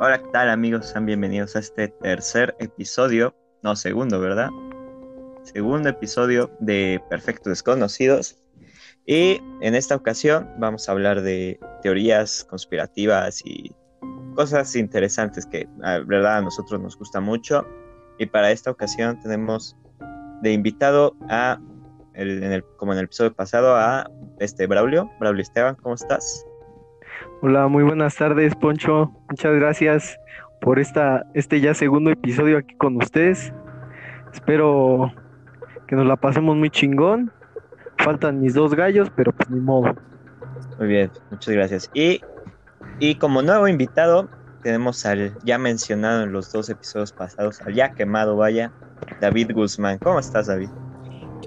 Hola, ¿qué tal amigos? Sean bienvenidos a este tercer episodio, no segundo, ¿verdad? Segundo episodio de Perfectos Desconocidos. Y en esta ocasión vamos a hablar de teorías conspirativas y cosas interesantes que, la verdad, a nosotros nos gusta mucho. Y para esta ocasión tenemos de invitado a, como en el episodio pasado, a este Braulio. Braulio Esteban, ¿cómo estás? Hola, muy buenas tardes, Poncho. Muchas gracias por esta, este ya segundo episodio aquí con ustedes. Espero que nos la pasemos muy chingón. Faltan mis dos gallos, pero pues ni modo. Muy bien, muchas gracias. Y, y como nuevo invitado, tenemos al ya mencionado en los dos episodios pasados, al ya quemado, vaya, David Guzmán. ¿Cómo estás, David?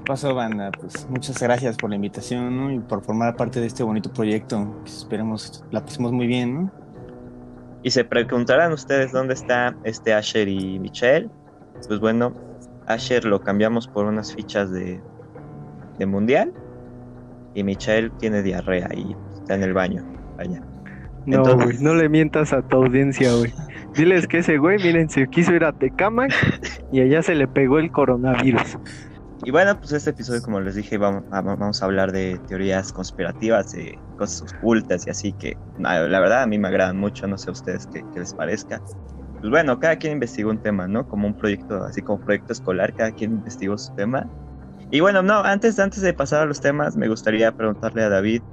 ¿Qué pasó, banda? Pues muchas gracias por la invitación ¿no? y por formar parte de este bonito proyecto. Esperemos la pasemos muy bien, ¿no? Y se preguntarán ustedes dónde está este Asher y Michelle. Pues bueno, Asher lo cambiamos por unas fichas de, de mundial y Michelle tiene diarrea y está en el baño. Vaya. No, Entonces- güey, no le mientas a tu audiencia, güey. Diles que ese güey, miren, se quiso ir a Tecamac y allá se le pegó el coronavirus. Y bueno, pues este episodio, como les dije, vamos, vamos a hablar de teorías conspirativas, de cosas ocultas y así que la verdad a mí me agradan mucho, no sé a ustedes qué, qué les parezca. Pues bueno, cada quien investigó un tema, ¿no? Como un proyecto, así como proyecto escolar, cada quien investigó su tema. Y bueno, no, antes, antes de pasar a los temas, me gustaría preguntarle a David,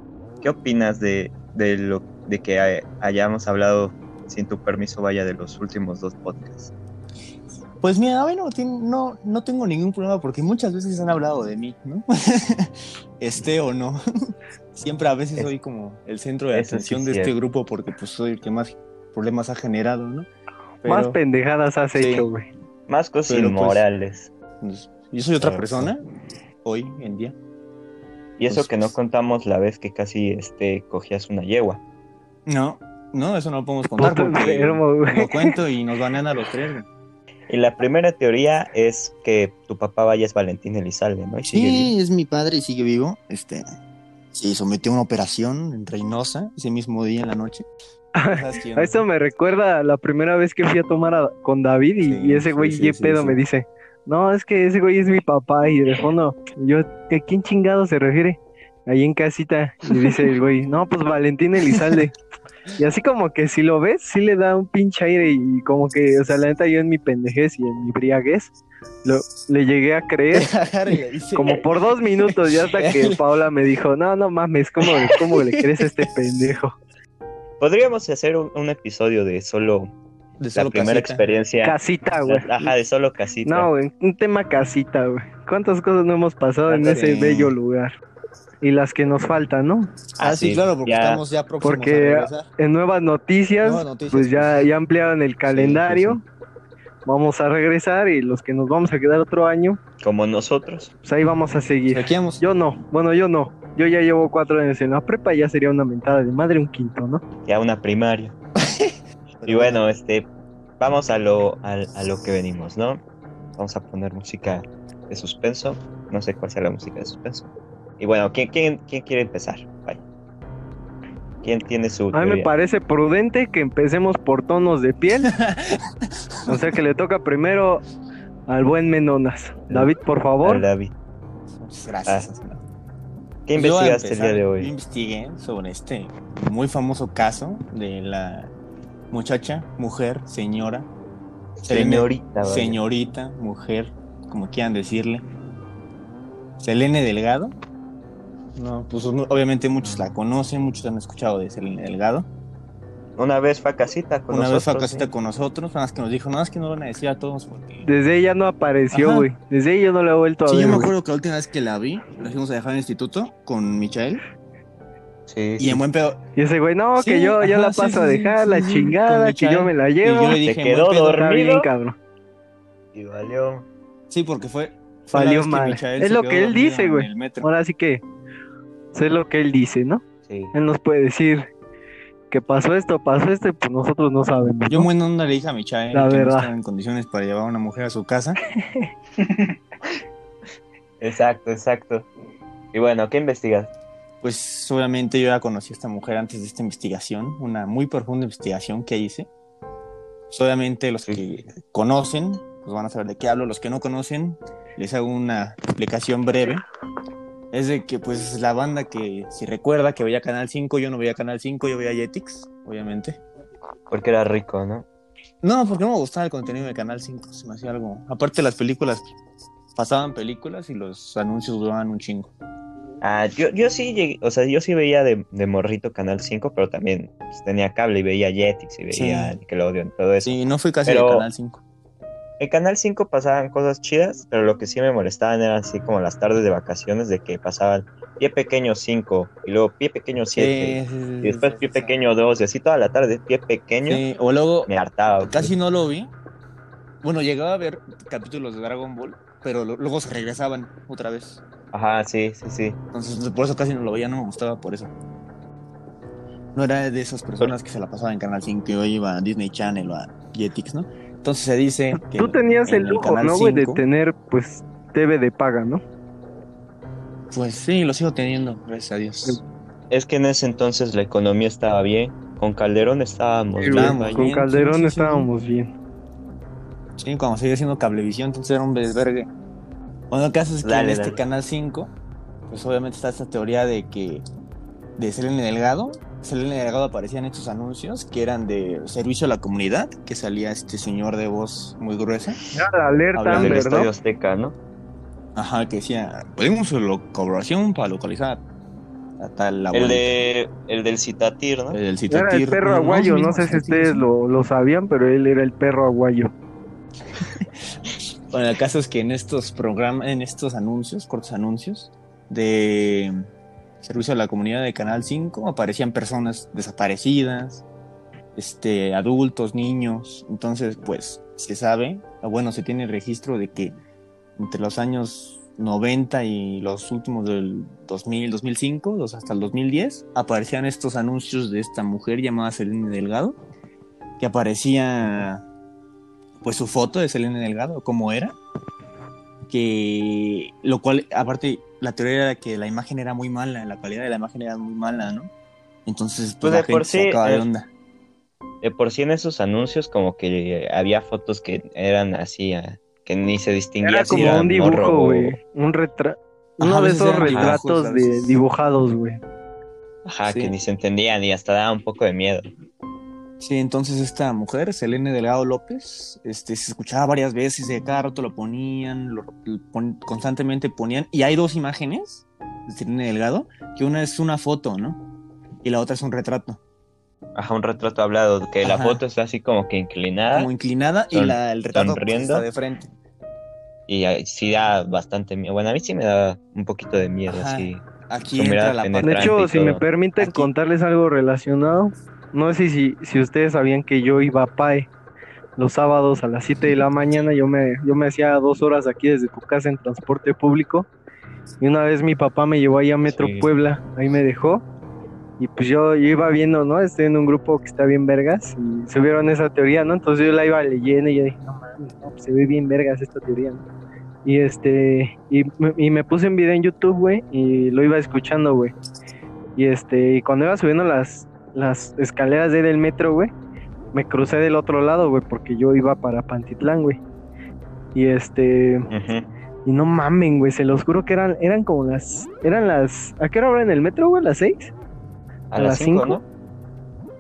¿qué opinas de, de lo de que hay- hayamos hablado sin tu permiso, vaya, de los últimos dos podcasts? Pues mira, bueno, no, no tengo ningún problema porque muchas veces han hablado de mí, ¿no? Esté o no. Siempre a veces Es- soy como el centro de eso sí atención es de este cierto. grupo porque pues soy el que más problemas ha generado, ¿no? Más pendejadas has Sí. hecho, güey. Más cosas Pero, pues, inmorales. pues, yo soy otra persona hoy en día. Y eso Pues, que no pues- contamos la vez que casi este, cogías una yegua. No, no, eso no lo podemos contar Puto porque enfermo, güey. lo cuento y nos banean a los tres. güey. Y la primera teoría es que tu papá vaya es Valentín Elizalde, ¿no? Y sigue vivo. Sí, es mi padre y sigue vivo. Este, sí, sometió a una operación en Reynosa ese mismo día en la noche. A esto me recuerda a la primera vez que fui a tomar a- con David y, Sí, y ese güey sí, sí, pedo sí. me dice, no, es que ese güey es mi papá y de fondo, yo, ¿a quién chingado se refiere? Ahí en casita y dice el güey, no, pues Valentín Elizalde. Y así como que si lo ves, sí le da un pinche aire y como que, o sea, la neta yo en mi pendejez y en mi briaguez, lo, le llegué a creer como por dos minutos ya hasta que Paola me dijo, no, no mames, ¿cómo, cómo le crees a este pendejo? Podríamos hacer un, un episodio de solo de la solo primera casita. experiencia. Casita, güey. Ajá, de solo casita. No, güey, un tema casita, güey. ¿Cuántas cosas no hemos pasado en ese bello lugar? Y las que nos faltan, ¿no? Ah, sí, claro, porque ya- estamos ya próximos Porque- a regresar. En nuevas noticias, Nuevas noticias, pues ya, pues, sí. ya ampliaron el calendario. Vamos a regresar y los que nos vamos a quedar otro año, Como nosotros. pues ahí vamos a seguir. Aquí vamos. Yo no, bueno, yo no. Yo ya llevo cuatro años en la prepa, ya sería una mentada de madre un quinto, ¿no? Ya una primaria. Y bueno, este, vamos a lo, al- a, lo que venimos, ¿no? Vamos a poner música de suspenso. No sé cuál sea la música de suspenso. Y bueno, ¿quién, quién, quién quiere empezar? ¿Quién tiene su A mí me teoría? parece prudente que empecemos por tonos de piel. O sea que le toca primero al buen Menonas. David, por Al favor. David. Muchas gracias. Ah, ¿Qué investigaste el día de Yo hoy? investigué sobre este muy famoso caso de la muchacha, mujer, señora, Señorita. señorita, mujer, como quieran decirle. Selene Delgado. No, pues obviamente muchos la conocen, muchos han escuchado de Selene Delgado. Una vez fue a casita con Una vez fue a nosotros, casita ¿sí? con nosotros, nada más que nos dijo, no, es que no lo van a decir a todos porque... Desde ella no apareció, güey. Desde ella yo no la he vuelto a Sí, ver. yo me acuerdo que la última vez que la vi, la fuimos a dejar en el instituto con Michael. Sí, Y sí. en buen pedo, Y ese güey, no, Sí, que yo ya ajá, la sí, paso a sí, sí, dejar, sí, la sí, chingada, que yo me la y llevo. yo le dije, en quedó pedo, dormido. cabrón. Y valió. Sí, porque fue. fue Valió mal. Es lo que él dice, güey. Ahora sí que sé lo que él dice, ¿no? Sí. Él nos puede decir que pasó esto, pasó esto, y pues nosotros no sabemos. Yo ¿no? muy onda le dije a Michael La que verdad. no estaba en condiciones para llevar a una mujer a su casa. Exacto, exacto. Y bueno, ¿qué investigas? Pues obviamente yo ya conocí a esta mujer antes de esta investigación, una muy profunda investigación que hice. Pues, obviamente los que conocen, pues van a saber de qué hablo. Los que no conocen, les hago una explicación breve. Es de que, pues, la banda que, si recuerda que veía Canal 5, yo no veía Canal 5, yo veía Jetix, obviamente. Porque era rico, ¿no? No, porque no me gustaba el contenido de Canal 5, se me hacía algo... Aparte las películas, pasaban películas y los anuncios duraban un chingo. Ah, yo, yo sí llegué, o sea, yo sí veía de, de morrito Canal 5, pero también pues, tenía cable y veía Jetix y veía Sí. Nickelodeon, todo eso. Sí, no fui casi Pero- de Canal 5. En Canal 5 pasaban cosas chidas, pero lo que sí me molestaban eran así como las tardes de vacaciones de que pasaban pie pequeño 5 y luego pie pequeño 7 Sí, sí, sí, y después pie pequeño 2 y así toda la tarde pie pequeño o luego, me hartaba. casi no lo vi. Bueno, llegaba a ver capítulos de Dragon Ball, pero luego se regresaban otra vez. Ajá, sí, sí, sí. Entonces, por eso casi no lo veía, no me gustaba por eso. No era de esas personas que se la pasaban en Canal 5 y hoy iba a Disney Channel o a Jetix, ¿no? Entonces se dice que. Tú tenías en el lujo, ¿no, güey? De 5, tener, pues, TV de paga, ¿no? Pues sí, lo sigo teniendo, gracias a Dios. Es que en ese entonces la economía estaba bien, con Calderón estábamos Sí, bien. Con bien, Calderón sí, sí, sí. estábamos bien. Sí, cuando seguía siendo cablevisión, entonces era un desvergue. Bueno, el caso es que Dale, en este dale. canal 5, pues obviamente está esta teoría de que de Selene Delgado, Selene Delgado aparecía en estos anuncios que eran de servicio a la comunidad, que salía este señor de voz muy gruesa, Era la alerta Hablando del Estadio ¿no? Azteca, ¿no? ajá, que decía, pedimos la colaboración para localizar a tal abuelita". El de el del Citatir, ¿no? El del Era el Citatir, perro aguayo, no mismos sé si ustedes lo, lo sabían, pero él era el perro aguayo. Bueno, el caso es que en estos programas, en estos anuncios, cortos anuncios de servicio a la comunidad de Canal 5, aparecían personas desaparecidas, este, adultos, niños. Entonces, pues, se sabe, o bueno, se tiene registro de que entre los años 90 y los últimos del 2000, 2005, los- hasta el 2010, aparecían estos anuncios de esta mujer llamada Selene Delgado, que aparecía pues su foto de Selene Delgado, cómo era, que lo cual, aparte, la teoría era que la imagen era muy mala, la calidad de la imagen era muy mala, ¿no? Entonces, pues, Pues la de por gente se sí, de eh, onda. De por sí en esos anuncios como que había fotos que eran así, ah, que ni se distinguía Era si como era un dibujo, güey. Un retrato. Uno de veces esos dibujos, retratos de dibujados, güey. Ajá, Sí. que ni se entendían y hasta daba un poco de miedo. Sí, entonces esta mujer, Selene Delgado López, este, se escuchaba varias veces, de cada rato lo ponían, lo, lo pon- constantemente ponían, y hay dos imágenes de Selene Delgado, que una es una foto, ¿no? Y la otra es un retrato, Ajá, un retrato hablado, que la foto está así como que inclinada como inclinada, y la, el retrato pues, sonriendo. está de frente. y sí da bastante miedo. Bueno, a mí sí me da un poquito de miedo, Ajá. así. Aquí entra la De parte... penetrante. hecho, si me permiten Aquí. contarles algo relacionado, no sé si, si ustedes sabían que yo iba a PAE los sábados a las 7 de la mañana, yo me, yo me hacía dos horas aquí desde tu casa en transporte público, y una vez mi papá me llevó ahí a Metro Sí. Puebla, ahí me dejó, y pues yo, yo iba viendo, ¿no? Estoy en un grupo que está bien vergas, y subieron esa teoría, ¿no? Entonces yo la iba leyendo y yo dije, no mames, no, pues se ve bien vergas esta teoría, ¿no? Y este, y, me- y me puse en video en YouTube, güey, y lo iba escuchando, güey. Y este, y cuando iba subiendo las, las escaleras de ahí del metro, güey, me crucé del otro lado, güey, porque yo iba para Pantitlán, güey. Y este, y no mamen, güey, se los juro que eran, eran como las, eran las, ¿a qué hora abren el metro, güey? ¿Las seis? A ¿A las las 5, cinco? ¿no?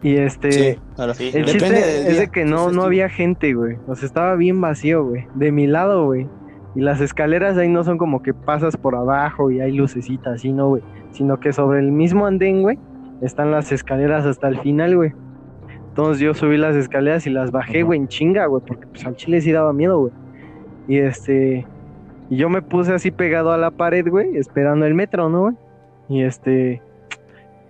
Y este, Sí, claro. Sí. el Depende chiste es día, de que no, no había gente, güey. O sea, estaba bien vacío, güey. De mi lado, güey. Y las escaleras ahí no son como que pasas por abajo y hay lucecitas, así, no, güey. Sino que sobre el mismo andén, güey, están las escaleras hasta el final, güey. Entonces yo subí las escaleras y las bajé, güey, en chinga, güey, porque pues al chile sí daba miedo, güey. Y este, y yo me puse así pegado a la pared, güey, esperando el metro, ¿no, güey? Y este,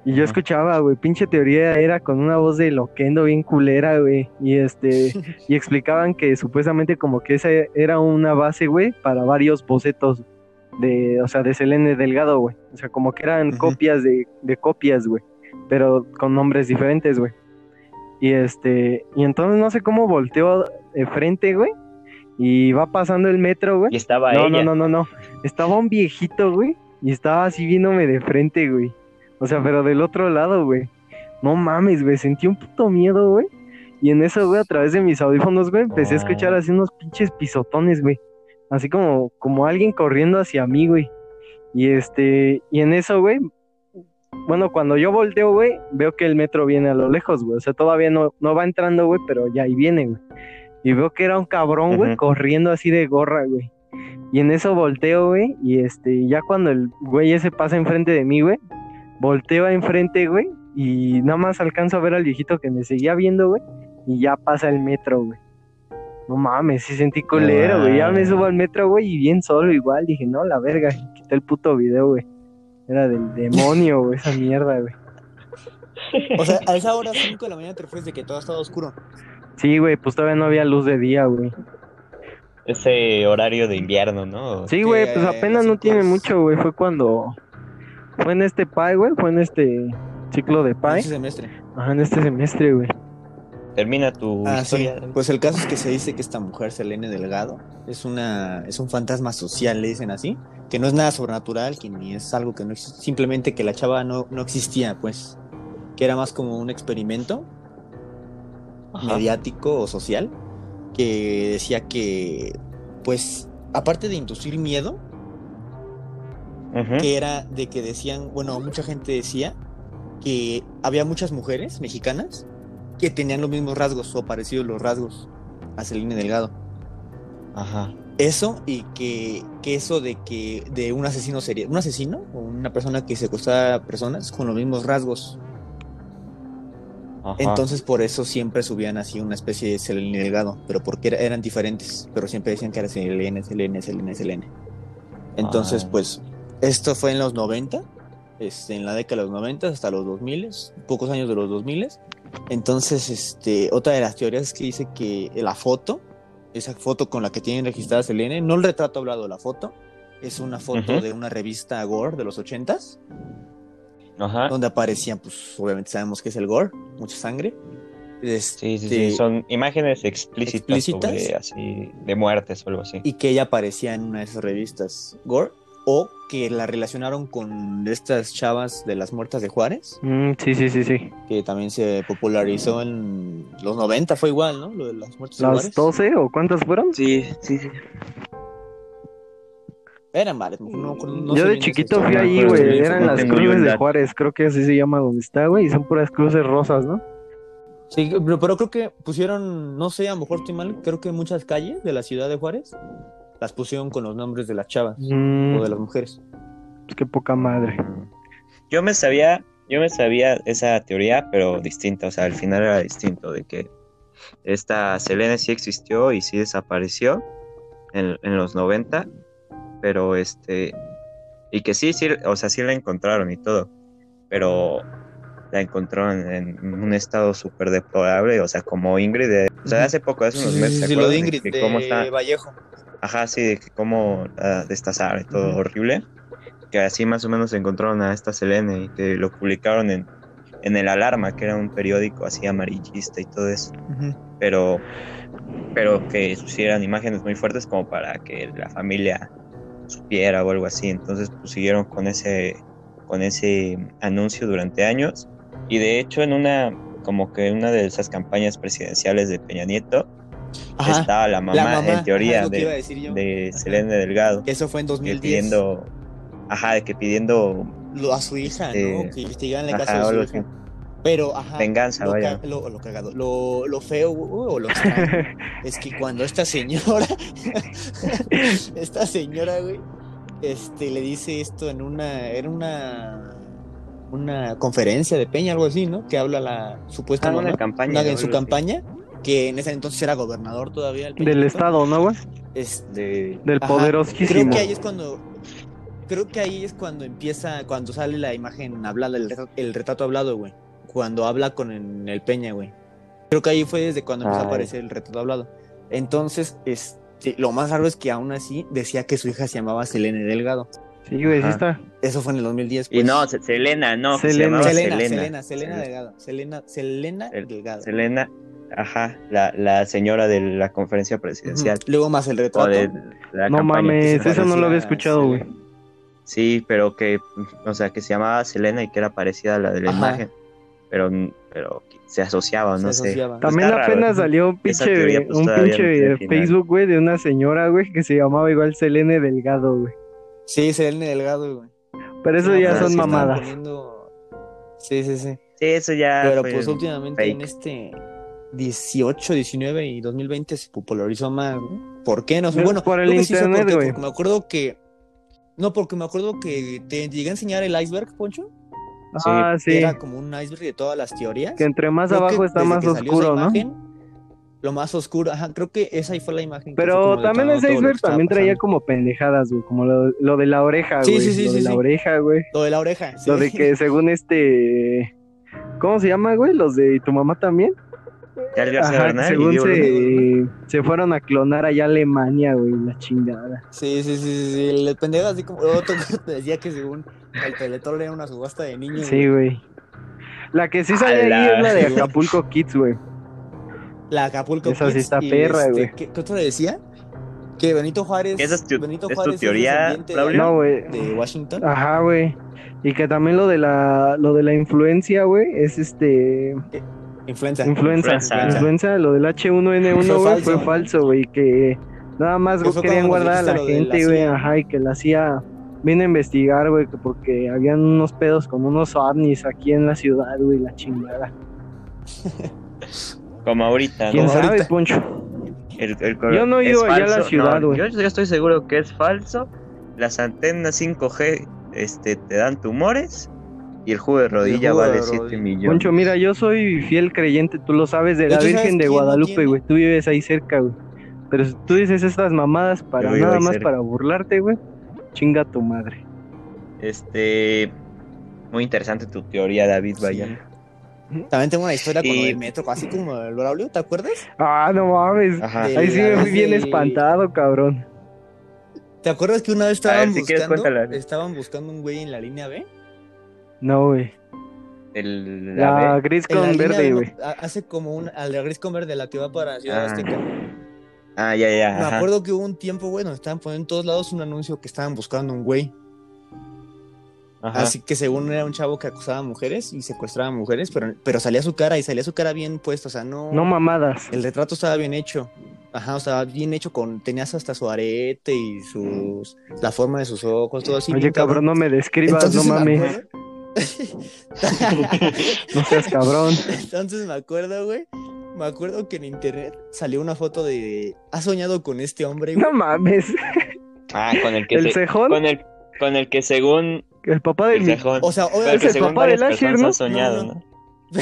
y yo escuchaba, güey, pinche teoría era con una voz de loquendo bien culera, güey. Y este, y explicaban que supuestamente como que esa era una base, güey, para varios bocetos de, o sea, de Selene Delgado, güey. O sea, como que eran copias de, de copias, güey, pero con nombres diferentes, güey. Y este, y entonces no sé cómo volteó de frente, güey, y va pasando el metro, güey. Y estaba No, ella. no, no, no, no. Estaba un viejito, güey, y estaba así viéndome de frente, güey. O sea, pero del otro lado, güey. No mames, güey, sentí un puto miedo, güey. Y en eso, güey, a través de mis audífonos, güey, empecé a escuchar Oh. así unos pinches pisotones, güey. Así como, como alguien corriendo hacia mí, güey. Y este, y en eso, güey, bueno, cuando yo volteo, güey, veo que el metro viene a lo lejos, güey. O sea, todavía no, no va entrando, güey, pero ya ahí viene, güey. Y veo que era un cabrón, güey, corriendo así de gorra, güey. Y en eso volteo, güey, y este, ya cuando el güey ese pasa enfrente de mí, güey, volteo a enfrente, güey, y nada más alcanzo a ver al viejito que me seguía viendo, güey, y ya pasa el metro, güey. No mames, sí sentí culero, güey. Ya me subo al metro, güey, y bien solo igual. Dije, no, la verga, quité el puto video, güey. Era del demonio, güey, esa mierda, güey. O sea, a esa hora 5 de la mañana te refieres de que todo estaba oscuro. Sí, güey, pues todavía no había luz de día, güey. Ese horario de invierno, ¿no? Sí, güey, pues eh, apenas sí, no tiene mucho, güey. Fue cuando. Fue en este PAE, güey. Fue en este ciclo de En PAE. ese semestre. Ajá, en este semestre, güey. Termina tu Ah, sí. historia. Pues el caso es que se dice que esta mujer, Selene Delgado, es una es un fantasma social, le dicen así, que no es nada sobrenatural, que ni es algo que no existe, simplemente que la chava no, no existía, pues, que era más como un experimento Ajá. mediático o social, que decía que, pues, aparte de inducir miedo, que era de que decían, bueno, mucha gente decía que había muchas mujeres mexicanas que tenían los mismos rasgos o parecidos los rasgos a Celine Delgado. Ajá. Eso y que, que eso de que de un asesino sería un asesino o una persona que secuestraba a personas con los mismos rasgos. Ajá. Entonces por eso siempre subían así una especie de Celine Delgado, pero porque era- eran diferentes, pero siempre decían que era Selene, Selene, Selene, Selene. Entonces pues esto fue en los 90, este, en la década de los 90 hasta los 2000, pocos años de los 2000. Entonces, este, otra de las teorías es que dice que la foto, esa foto con la que tienen registrada Selene, no el retrato hablado, la foto, es una foto de una revista Gore de los 80s, Ajá. donde aparecían, pues obviamente sabemos que es el Gore, mucha sangre. Sí, sí, Este, sí. Son imágenes explícitas, explícitas. sobre así de muertes o algo así. y que ella aparecía en una de esas revistas Gore, o que la relacionaron con estas chavas de las muertas de Juárez, Mm, sí, sí, sí, sí. que también se popularizó en los 90, fue igual, ¿no? Lo de las muertas de ¿Las Juárez. 12 o cuántas fueron? Sí, sí, sí. Eran varias, no, no- Yo de chiquito fui ahí, güey. Eran las cruces de. Juárez, creo que así se llama donde está, güey. Y son puras cruces rosas, ¿no? Sí, pero, pero creo que pusieron, no sé, a lo mejor estoy mal, creo que muchas calles de la ciudad de Juárez las pusieron con los nombres de las chavas Mm, o de las mujeres. pues qué poca madre. Yo me sabía, yo me sabía esa teoría, pero distinta, o sea, al final era distinto, de que esta Selene sí existió y sí desapareció en, en los 90, pero este, y que sí, sí, o sea, sí la encontraron y todo, pero la encontraron en un estado súper deplorable, o sea, como Ingrid, de- o sea, hace poco, hace unos Sí, meses, sí, ¿se sí, lo de? Ingrid, que cómo de está, Vallejo. Ajá, sí, de que cómo la destazaron y todo horrible. Que así más o menos encontraron a esta Selene y que lo publicaron en, en El Alarma, que era un periódico así amarillista y todo eso. Ujú. Pero, pero que pusieran imágenes muy fuertes como para que la familia supiera o algo así. Entonces pues, siguieron con ese, con ese anuncio durante años. Y de hecho en una, como que en una de esas campañas presidenciales de Peña Nieto, Ajá, estaba la mamá, la mamá, en ajá, teoría de, de Ajá. Selene Delgado eso fue en que 2010. pidiendo, ajá, de que pidiendo Lo- a su hija, Este, ¿no? Que investigaran la ajá, casa de su hija. Pero, ajá. Venganza, lo, vaya. lo, lo cagado. Lo, lo feo güey, o lo extraño es que cuando esta señora, esta señora, güey, este, le dice esto en una, era una, una conferencia de Peña, algo así, ¿no? Que habla la supuesta Ah, una mamá, campaña, una- ¿no? en su campaña, que en ese entonces era gobernador todavía. Peña Del estado, ¿no, güey? Este, de Del poderosísimo. Creo que ahí es cuando. Creo que ahí es cuando empieza, cuando sale la imagen hablada, el retrato, el retrato hablado, güey. Cuando habla con el, el Peña, güey. Creo que ahí fue desde cuando empezó a aparecer el retrato hablado. Entonces, este, lo más raro es que aún así decía que su hija se llamaba Selene Delgado. Sí, güey, sí está. Eso fue en el 2010. y pues. no, Se- Selena, no, se Selena. Selena, Selena. Selena, Selena Sel- Delgado. Selena, Selena Sel- Delgado. Selena, ajá, la, la señora de la conferencia presidencial. Luego más el retrato. de la No mames, eso no lo había escuchado, güey. Selena. Sí, pero que, o sea, que se llamaba Selena y que era parecida a la de la Ajá. imagen. pero, pero se asociaba, Se no sé. También Está apenas ¿no? salió un pinche, teoría, pues, un no pinche final. Facebook, güey, de una señora, güey, que se llamaba igual Selene Delgado, güey. Sí, Selene Delgado, güey. Pero eso Sí, ya pero son sí mamadas. poniendo- Sí, sí, sí. Sí, eso ya Pero fue pues últimamente fake. en este 18, 19 y 2020 se popularizó más, ¿no? ¿Por qué? No sé. Es Bueno, por el sí internet, qué, güey. Porque me acuerdo que... No, porque me acuerdo que te llegué a enseñar el iceberg, Poncho. Ah, que sí. Era como un iceberg de todas las teorías. Que entre más Creo abajo está más oscuro, esa ¿no? Lo más oscuro, ajá, creo que esa ahí fue la imagen. Pero también lo que iceberg también traía pasando. como pendejadas, güey. Como lo, lo de la oreja, Sí, güey. sí, sí, lo sí, de la oreja, güey. Lo de la oreja. sí. Lo de que según este... ¿Cómo se llama, güey? Los de tu mamá también. Ajá, según se, se fueron a clonar allá a Alemania, güey, la chingada. Sí, sí, sí, sí, sí. El pendejo así como otro te decía que según el Teletón era una subasta de niños. Sí, güey. La que sí sale ahí es la de Acapulco Kids, güey. La Acapulco Esa sí está y, perra, este, güey. ¿Qué, qué otro decía? Que Benito Juárez. ¿Esa es tu- Benito es tu Juárez teoría, Braulio? No, güey. de Washington. Ajá, güey. Y que también lo de la lo de la influencia, güey, es este Influenza. influenza, Influenza. influenza, lo del H1N1, Fue güey, fue falso, güey, que nada más querían guardar a la gente, güey, ajá, y que la CIA vino a investigar, güey, que porque habían unos pedos como unos ovnis aquí en la ciudad, güey, la chingada. Como ahorita, ¿Quién sabe, ahorita. Poncho? El- el cor- Yo no he ido allá a la ciudad, No, güey. yo, yo estoy seguro que es falso. Las antenas 5G este, te dan tumores y el jugo de rodilla jugo de vale 7 rodilla. millones. Poncho, mira, yo soy fiel creyente, tú lo sabes, de la hecho, ¿sabes Virgen de Guadalupe, güey. Tú vives ahí cerca, güey. Pero si tú dices estas mamadas para nada más cerca. para burlarte, güey. Chinga tu madre. Este. Muy interesante tu teoría, David. Vaya. También tengo una historia con Y- del metro, así como el Braulio, ¿te acuerdas? Ah, no mames. Ajá. Ahí sí me fui bien de- espantado, cabrón. ¿Te acuerdas que una vez ver, estaban quieres, buscando, estaban buscando un güey en la línea B? No, güey. El, La la B. gris En la con línea verde, güey. hace como un, al de gris con verde, la que va para Ciudad Ah, Azteca. Ah, ya, ya. Me ajá. acuerdo que hubo un tiempo, güey, donde estaban poniendo en todos lados un anuncio que estaban buscando un güey. Ajá. Así que según era un chavo que acusaba a mujeres y secuestraba a mujeres, pero, pero salía su cara y salía su cara bien puesta, o sea, no... No mamadas. el retrato estaba bien hecho. Ajá, o sea, bien hecho con... Tenías hasta su arete y sus... La forma de sus ojos, todo así. Oye, cabrón, no me describas, Entonces no me mames. No seas cabrón. Entonces me acuerdo, güey. Me acuerdo que en internet salió una foto de. ¿Has soñado con este hombre, güey? No mames. Ah, con el que El se- cejón, con el con el que según el papá de el. O sea, obviamente. que el papá de varias Lasher, personas ¿no? soñado, No, no. ¿no?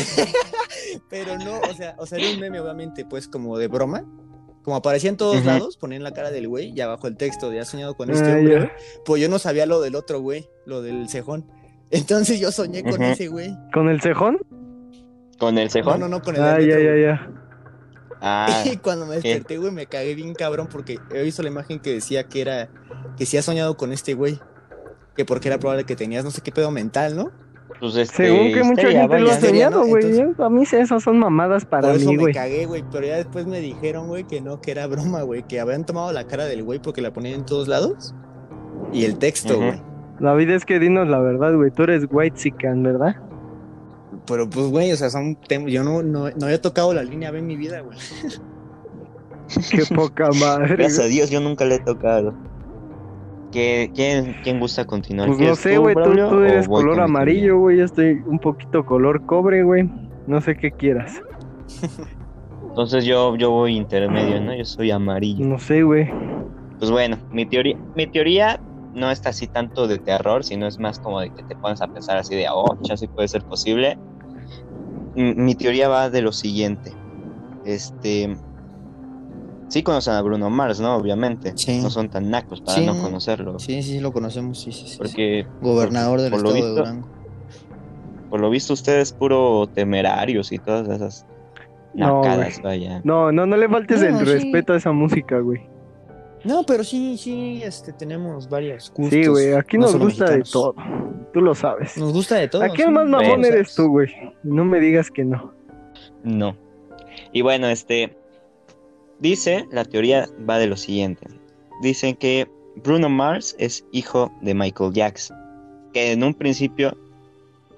Pero no, o sea, o sea, era un meme, obviamente, pues como de broma. Como aparecía en todos Ujú. lados, ponían la cara del güey y abajo el texto de has soñado con este Ah, hombre. Pues yo no sabía lo del otro güey, lo del cejón. Entonces yo soñé con Ujú. ese güey. ¿Con el cejón? Con el No, cejón. no, no, con el Ah, del ya, ya, ya. Ah, Y cuando me desperté, güey, me cagué bien cabrón porque he visto la imagen que decía que era, que sí has soñado con este güey. Que porque era probable que tenías no sé qué pedo mental, ¿no? pues este, Según que mucha gente lo ha vaya. Soñado, güey. Entonces- A mí esas son mamadas para Por eso mí, me güey. cagué, güey. Pero ya después me dijeron, güey, que no, que era broma, güey. Que habían tomado la cara del güey porque la ponían en todos lados. Y el texto, güey. La vida es que dinos la verdad, güey. Tú eres white sican, ¿verdad? Pero pues, güey, o sea, son tem- Yo no, no, no había tocado la línea B en mi vida, güey. Qué poca madre. Gracias a. Dios yo nunca le he tocado. ¿Qué- quién, ¿Quién gusta continuar? Pues no ¿Quieres sé, güey. Tú, tú eres color amarillo, güey. Yo estoy un poquito color cobre, güey. No sé qué quieras. Entonces yo, yo voy intermedio, ¿no? Yo soy amarillo. No sé, güey. Pues bueno, mi teoría, mi teoría no está así tanto de terror, sino es más como de que te pones a pensar así de, oh, ya sí puede ser posible. M- Mi teoría va de lo siguiente. Este. Sí conocen a Bruno Mars, ¿no? Obviamente. Sí. No son tan nacos para Sí. no conocerlo. Sí, sí, lo conocemos, sí, sí. sí. Porque Gobernador del por estado de Durango. por lo visto ustedes puro temerarios y todas esas No, nacadas, vaya. No, no, no le faltes No, el sí. respeto a esa música, güey. No, pero sí, sí, este, tenemos varios gustos. Sí, güey. Aquí no nos gusta de todo. Tú lo sabes. Nos gusta de todo. Aquí el sí. más mamón eres tú, güey. No me digas que no. No. Y bueno, este. Dice, la teoría va de lo siguiente. Dicen que Bruno Mars es hijo de Michael Jackson. Que en un principio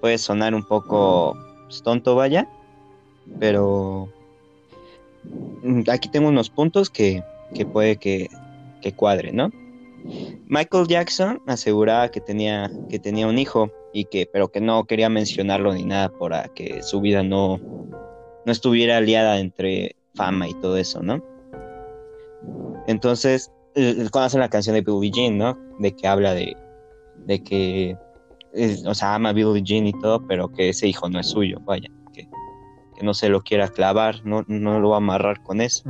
puede sonar un poco pues, tonto, vaya. Pero aquí tengo unos puntos que, que puede que, que cuadre, ¿no? Michael Jackson aseguraba que tenía, que tenía un hijo y que, pero que no quería mencionarlo ni nada para que su vida no, no estuviera aliada entre fama y todo eso, ¿no? Entonces, cuando hacen la canción de Billie Jean, ¿no? De que habla de, de que, o sea, ama a Billie Jean y todo, pero que ese hijo no es suyo, vaya, que, que no se lo quiera clavar, no, no lo va a amarrar con eso.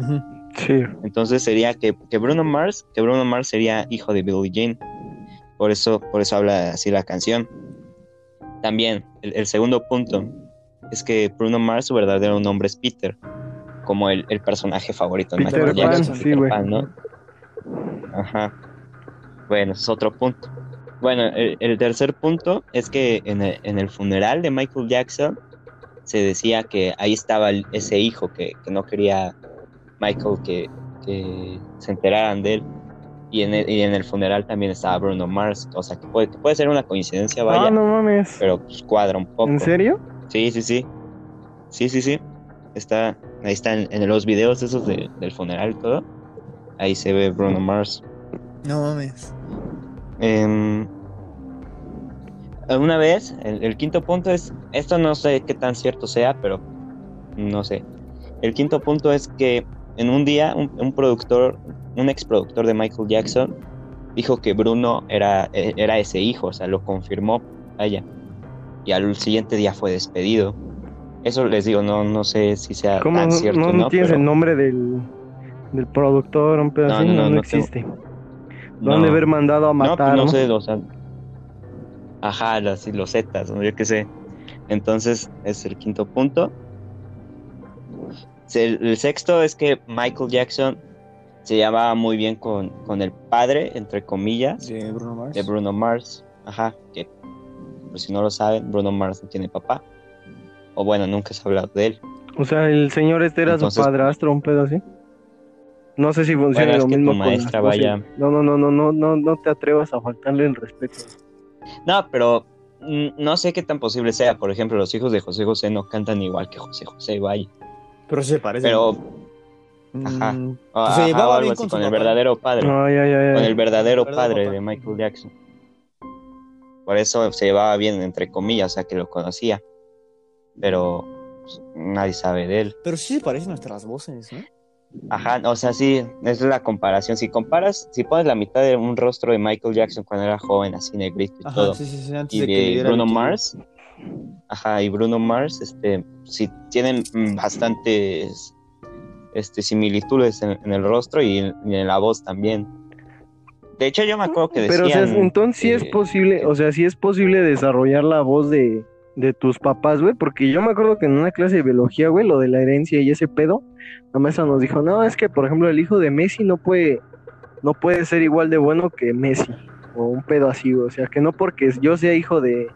Sí. Entonces sería que, que, Bruno Mars, que Bruno Mars sería hijo de Billie Jean. Por eso, por eso habla así la canción. También, el, el segundo punto es que Bruno Mars, su verdadero nombre es Peter, como el, el personaje favorito de Peter Michael Pan, Jackson, sí, Peter. Pan, ¿no? Ajá. Bueno, es otro punto. Bueno, el, el tercer punto es que en el, en el funeral de Michael Jackson se decía que ahí estaba ese hijo que, que no quería Michael que, que se enteraran de él. Y en, el, y en el funeral también estaba Bruno Mars. O sea, que puede, que puede ser una coincidencia, vaya, Ah, no mames. pero pues cuadra un poco. ¿En serio? Sí, sí, sí. Sí, sí, sí. Está, ahí está en, los videos esos de- del funeral y todo. Ahí se ve Bruno Mars. No mames. Em, una vez, el, el quinto punto es, esto no sé qué tan cierto sea, pero no sé. El quinto punto es que en un día un, un productor, un ex productor de Michael Jackson, dijo que Bruno era, e- era ese hijo, o sea, lo confirmó, vaya. Y al siguiente día fue despedido. Eso les digo, no, no sé si sea ¿Cómo tan no, cierto, no ¿no? tienes Pero- el nombre del, del productor? Un pedo No, no, no, no, no no tengo. existe. Lo han de no. haber mandado a pues matar. no ¿no? sé, o sea. Ajá, las los Zetas, ¿no? yo qué sé. Entonces, es el quinto punto. El, sexto es que Michael Jackson se llevaba muy bien con, con el padre, entre comillas, De Bruno Mars. de Bruno Mars. Ajá, que por si no lo saben, Bruno Mars no tiene papá. O bueno, nunca se ha hablado de él. O sea, el señor este era Entonces- su padrastro, un pedo así. No sé si funciona Bueno, lo que mismo tu maestra vaya- No, no, no, no, no, no, no te atrevas a faltarle el respeto. No, pero mm, no sé qué tan posible sea. Por ejemplo, los hijos de José José no cantan igual que José José, vaya. Pero se parece. Pero Mm, ajá. Ajá, se o llevaba algo bien así, con, el verdadero padre, Ay, ay, ay, con el verdadero padre papá. de Michael Jackson. Por eso se llevaba bien, entre comillas, o sea, que lo conocía. Pero pues, nadie sabe de él. Pero sí se parecen nuestras voces, ¿no? Ajá, o sea, sí, esa es la comparación. Si comparas, si pones la mitad de un rostro de Michael Jackson cuando era joven, así negrito y Ajá, todo, sí, sí, sí, antes y de Bruno el Mars, ajá, y Bruno Mars, este, sí tienen bastantes este, similitudes en, en el rostro y en, y en la voz también. De hecho, yo me acuerdo que Pero, o sea, decían entonces sí es posible, o sea, sí es posible desarrollar la voz de, de tus papás, güey, porque yo me acuerdo que en una clase de biología, güey, lo de la herencia y ese pedo, la maestra nos dijo, no, es que, por ejemplo, el hijo de Messi no puede, no puede ser igual de bueno que Messi, o un pedo así, güey, o sea, que no porque yo sea hijo de,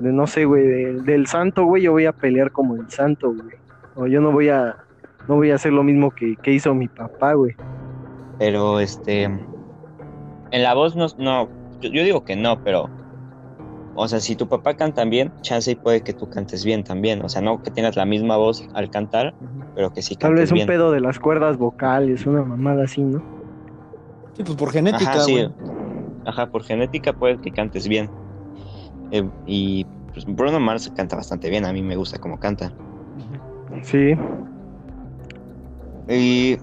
de no sé, güey, de- del santo, güey, yo voy a pelear como el santo, güey, o yo no voy a, no voy a hacer lo mismo que, que hizo mi papá, güey. Pero este. En la voz no. no yo digo que no, pero. O sea, si tu papá canta bien, chance y puede que tú cantes bien también. O sea, no que tengas la misma voz al cantar, pero que sí Tal cantes vez un bien. pedo de las cuerdas vocales, una mamada así, ¿no? Sí, pues por genética, Ajá, sí. Ajá, por genética puede que cantes bien. Eh, y pues Bruno Mars canta bastante bien, a mí me gusta cómo canta. Sí. Y,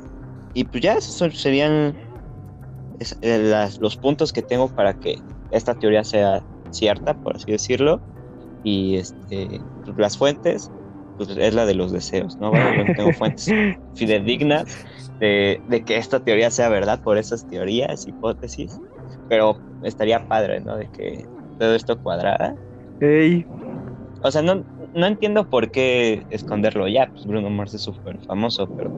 y pues ya esos serían es- eh, las- los puntos que tengo para que esta teoría sea cierta, por así decirlo. Y este, las fuentes, pues es la de los deseos, ¿no? Bueno, yo tengo fuentes fidedignas de, de que esta teoría sea verdad por esas teorías, hipótesis. Pero estaría padre, ¿no? De que todo esto cuadrara. Ey, O sea, no, no entiendo por qué esconderlo ya. Pues Bruno Mars es súper famoso, pero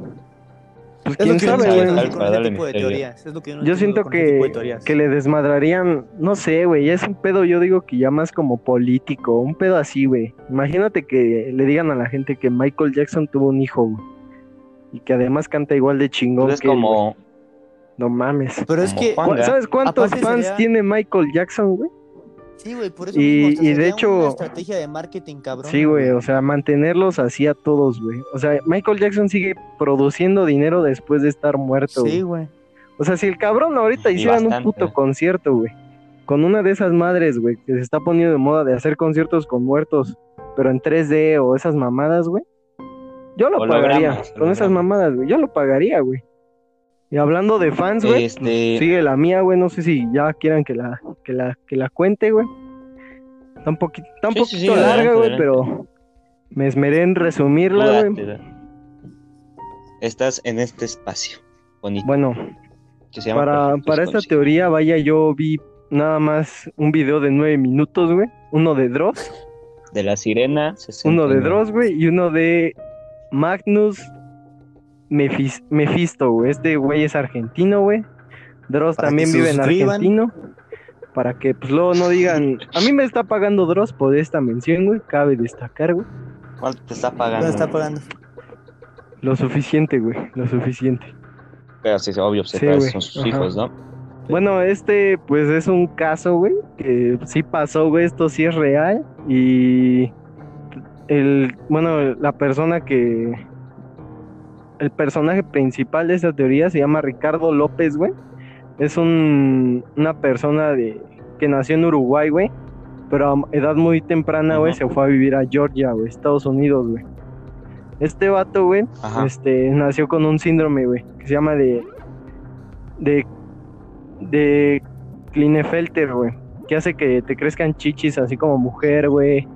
pues Es quién lo que yo no sabe, sabe, entiendo güey. tal con para ese darle tipo de misterio. teorías. Es lo que yo no Yo siento que, que le desmadrarían, no sé, güey, ya es un pedo, yo digo que ya más como político, un pedo así, güey. Imagínate que le digan a la gente que Michael Jackson tuvo un hijo, güey. Y que además canta igual de chingón es que él, güey. como, No mames. Pero es como que. ¿Sabes cuántos fans sería- tiene Michael Jackson, güey? Sí, güey, por eso Y- mismo, hasta y de hecho- una estrategia de marketing cabrón. Sí, güey, o sea, mantenerlos así a todos, güey. O sea, Michael Jackson sigue produciendo dinero después de estar muerto. Sí, güey. O sea, si el cabrón ahorita Y hicieran un puto concierto, güey, con una de esas madres, güey, que se está poniendo de moda de hacer conciertos con muertos, pero en 3D o esas mamadas, güey, yo lo pagaría. Con esas mamadas, güey, yo lo pagaría, güey. Y hablando de fans, güey, Este, sigue la mía, güey, no sé si ya quieran que la, que la, que la cuente, güey. Está un poquito, está un Sí, poquito larga, güey, pero me esmeré en resumirla, güey. Estás en este espacio bonito Bueno, que se llama para, para esta teoría, vaya, yo vi nada más un video de nueve minutos, güey. Uno de Dross, de la sirena. uno de 69. Dross, güey, y uno de Magnus Mefis- Mephisto, güey. Este güey es argentino, güey. Dross Para también vive en argentino. Para que, pues, luego no digan... A mí me está pagando Dross por esta mención, güey. Cabe destacar, güey. ¿Cuánto te está pagando? ¿Cuánto está pagando? Lo suficiente, güey. Lo suficiente. Pero sí, obvio, se Sí, güey. son sus Ajá. hijos, ¿no? Bueno, este, pues es un caso, güey, que sí pasó, güey, esto sí es real. Y el, bueno, la persona que, el personaje principal de esta teoría se llama Ricardo López, güey. Es un, una persona de, que nació en Uruguay, güey, pero a edad muy temprana, güey, se fue a vivir a Georgia, güey, Estados Unidos, güey. Este vato, güey, este, nació con un síndrome, güey, que se llama de, de, de Klinefelter, güey, que hace que te crezcan chichis así como mujer, güey,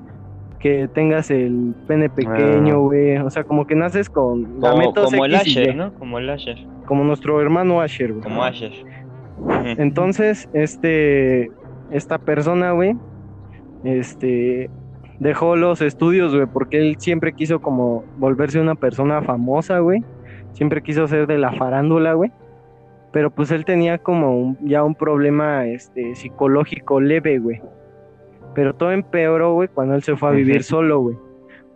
que tengas el pene pequeño, Ah. güey, o sea, como que naces con Como, gametos como el X Asher, ¿no? Como el Asher. como nuestro hermano Asher, güey. Como Asher. Entonces, este, esta persona, güey, este, dejó los estudios, güey, porque él siempre quiso como volverse una persona famosa, güey. Siempre quiso ser de la farándula, güey. Pero pues él tenía como un- ya un problema, este, psicológico leve, güey. Pero todo empeoró, güey, cuando él se fue a vivir solo, güey.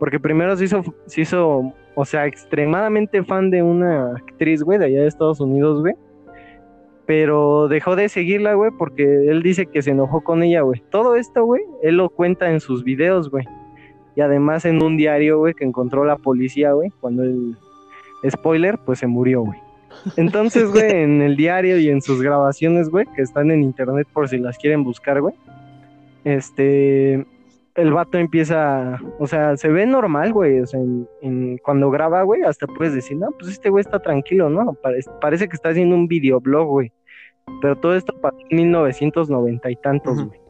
Porque primero se hizo, se hizo, o sea, extremadamente fan de una actriz, güey, de allá de Estados Unidos, güey pero dejó de seguirla, güey, porque él dice que se enojó con ella, güey. Todo esto, güey, él lo cuenta en sus videos, güey. Y además en un diario, güey, que encontró la policía, güey, cuando el spoiler, pues se murió, güey. Entonces, güey, en el diario y en sus grabaciones, güey, que están en internet por si las quieren buscar, güey. Este, el vato empieza, o sea, se ve normal, güey, o sea, en- en- cuando graba, güey, hasta puedes decir, no, pues este güey está tranquilo, ¿no? Parece, parece que está haciendo un videoblog, güey. Pero todo esto pasó en 1990 y tantos, güey.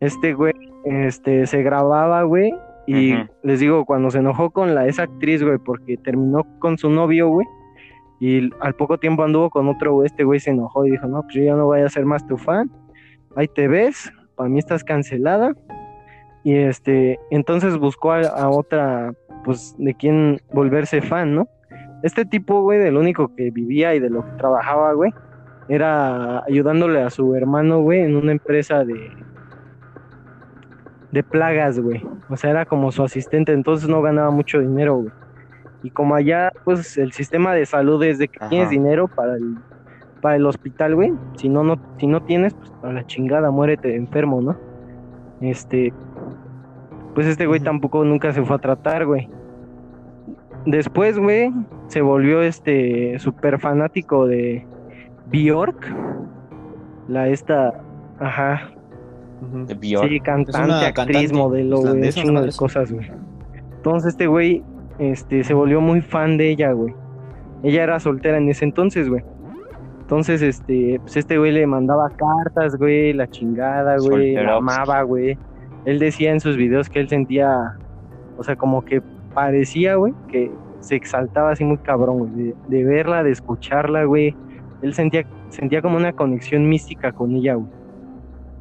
Este güey, este, se grababa, güey, y les digo, cuando se enojó con la esa actriz, güey, porque terminó con su novio, güey, y al poco tiempo anduvo con otro, güey, este güey se enojó y dijo, no, pues yo ya no voy a ser más tu fan, ahí te ves, para mí estás cancelada, y este, entonces buscó a, a otra, pues, de quien volverse fan, ¿no? Este tipo, güey, del único que vivía y de lo que trabajaba, güey, era ayudándole a su hermano, güey, en una empresa de de plagas, güey. O sea, era como su asistente, entonces no ganaba mucho dinero, güey. Y como allá, pues el sistema de salud es de que Ajá. tienes dinero para el para el hospital, güey. Si no, no, si no tienes, pues a la chingada, muérete de enfermo, ¿no? Este, pues este güey tampoco nunca se fue a tratar, güey. Después, güey, se volvió este súper fanático de Bjork. La esta, ajá. De Bjork. Sí, cantante, una actriz, cantante modelo, güey, un islandesa, chingo ¿no? de cosas, güey. Entonces este güey, este, se volvió muy fan de ella, güey. Ella era soltera en ese entonces, güey. Entonces, este, pues este güey le mandaba cartas, güey, la chingada, güey, la amaba, güey. Él decía en sus videos que él sentía, o sea, como que parecía, güey, que se exaltaba así muy cabrón, güey, de, de verla, de escucharla, güey. Él sentía, sentía como una conexión mística con ella, güey.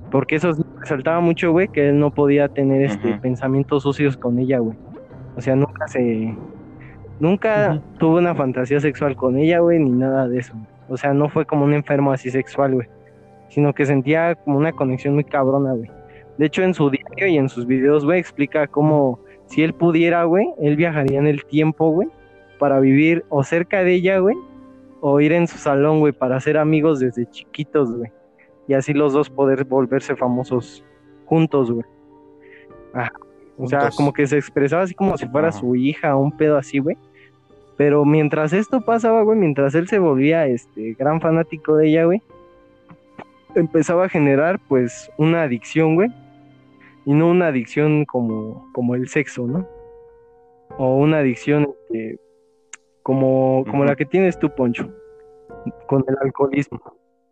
Porque eso resaltaba mucho, güey, que él no podía tener este pensamientos sucios con ella, güey. O sea, nunca se nunca tuvo una fantasía sexual con ella, güey, ni nada de eso. O sea, no fue como un enfermo así sexual, güey, sino que sentía como una conexión muy cabrona, güey. De hecho, en su diario y en sus videos, güey, explica cómo si él pudiera, güey, él viajaría en el tiempo, güey, para vivir o cerca de ella, güey, o ir en su salón, güey, para ser amigos desde chiquitos, güey. y así los dos poder volverse famosos juntos, güey. Ah, o sea, como que se expresaba así como si fuera Ajá. su hija, un pedo así, güey. Pero mientras esto pasaba, güey, mientras él se volvía este gran fanático de ella, güey, empezaba a generar pues una adicción, güey. Y no una adicción como, como el sexo, ¿no? O una adicción este, como, como la que tienes tú, Poncho, con el alcoholismo.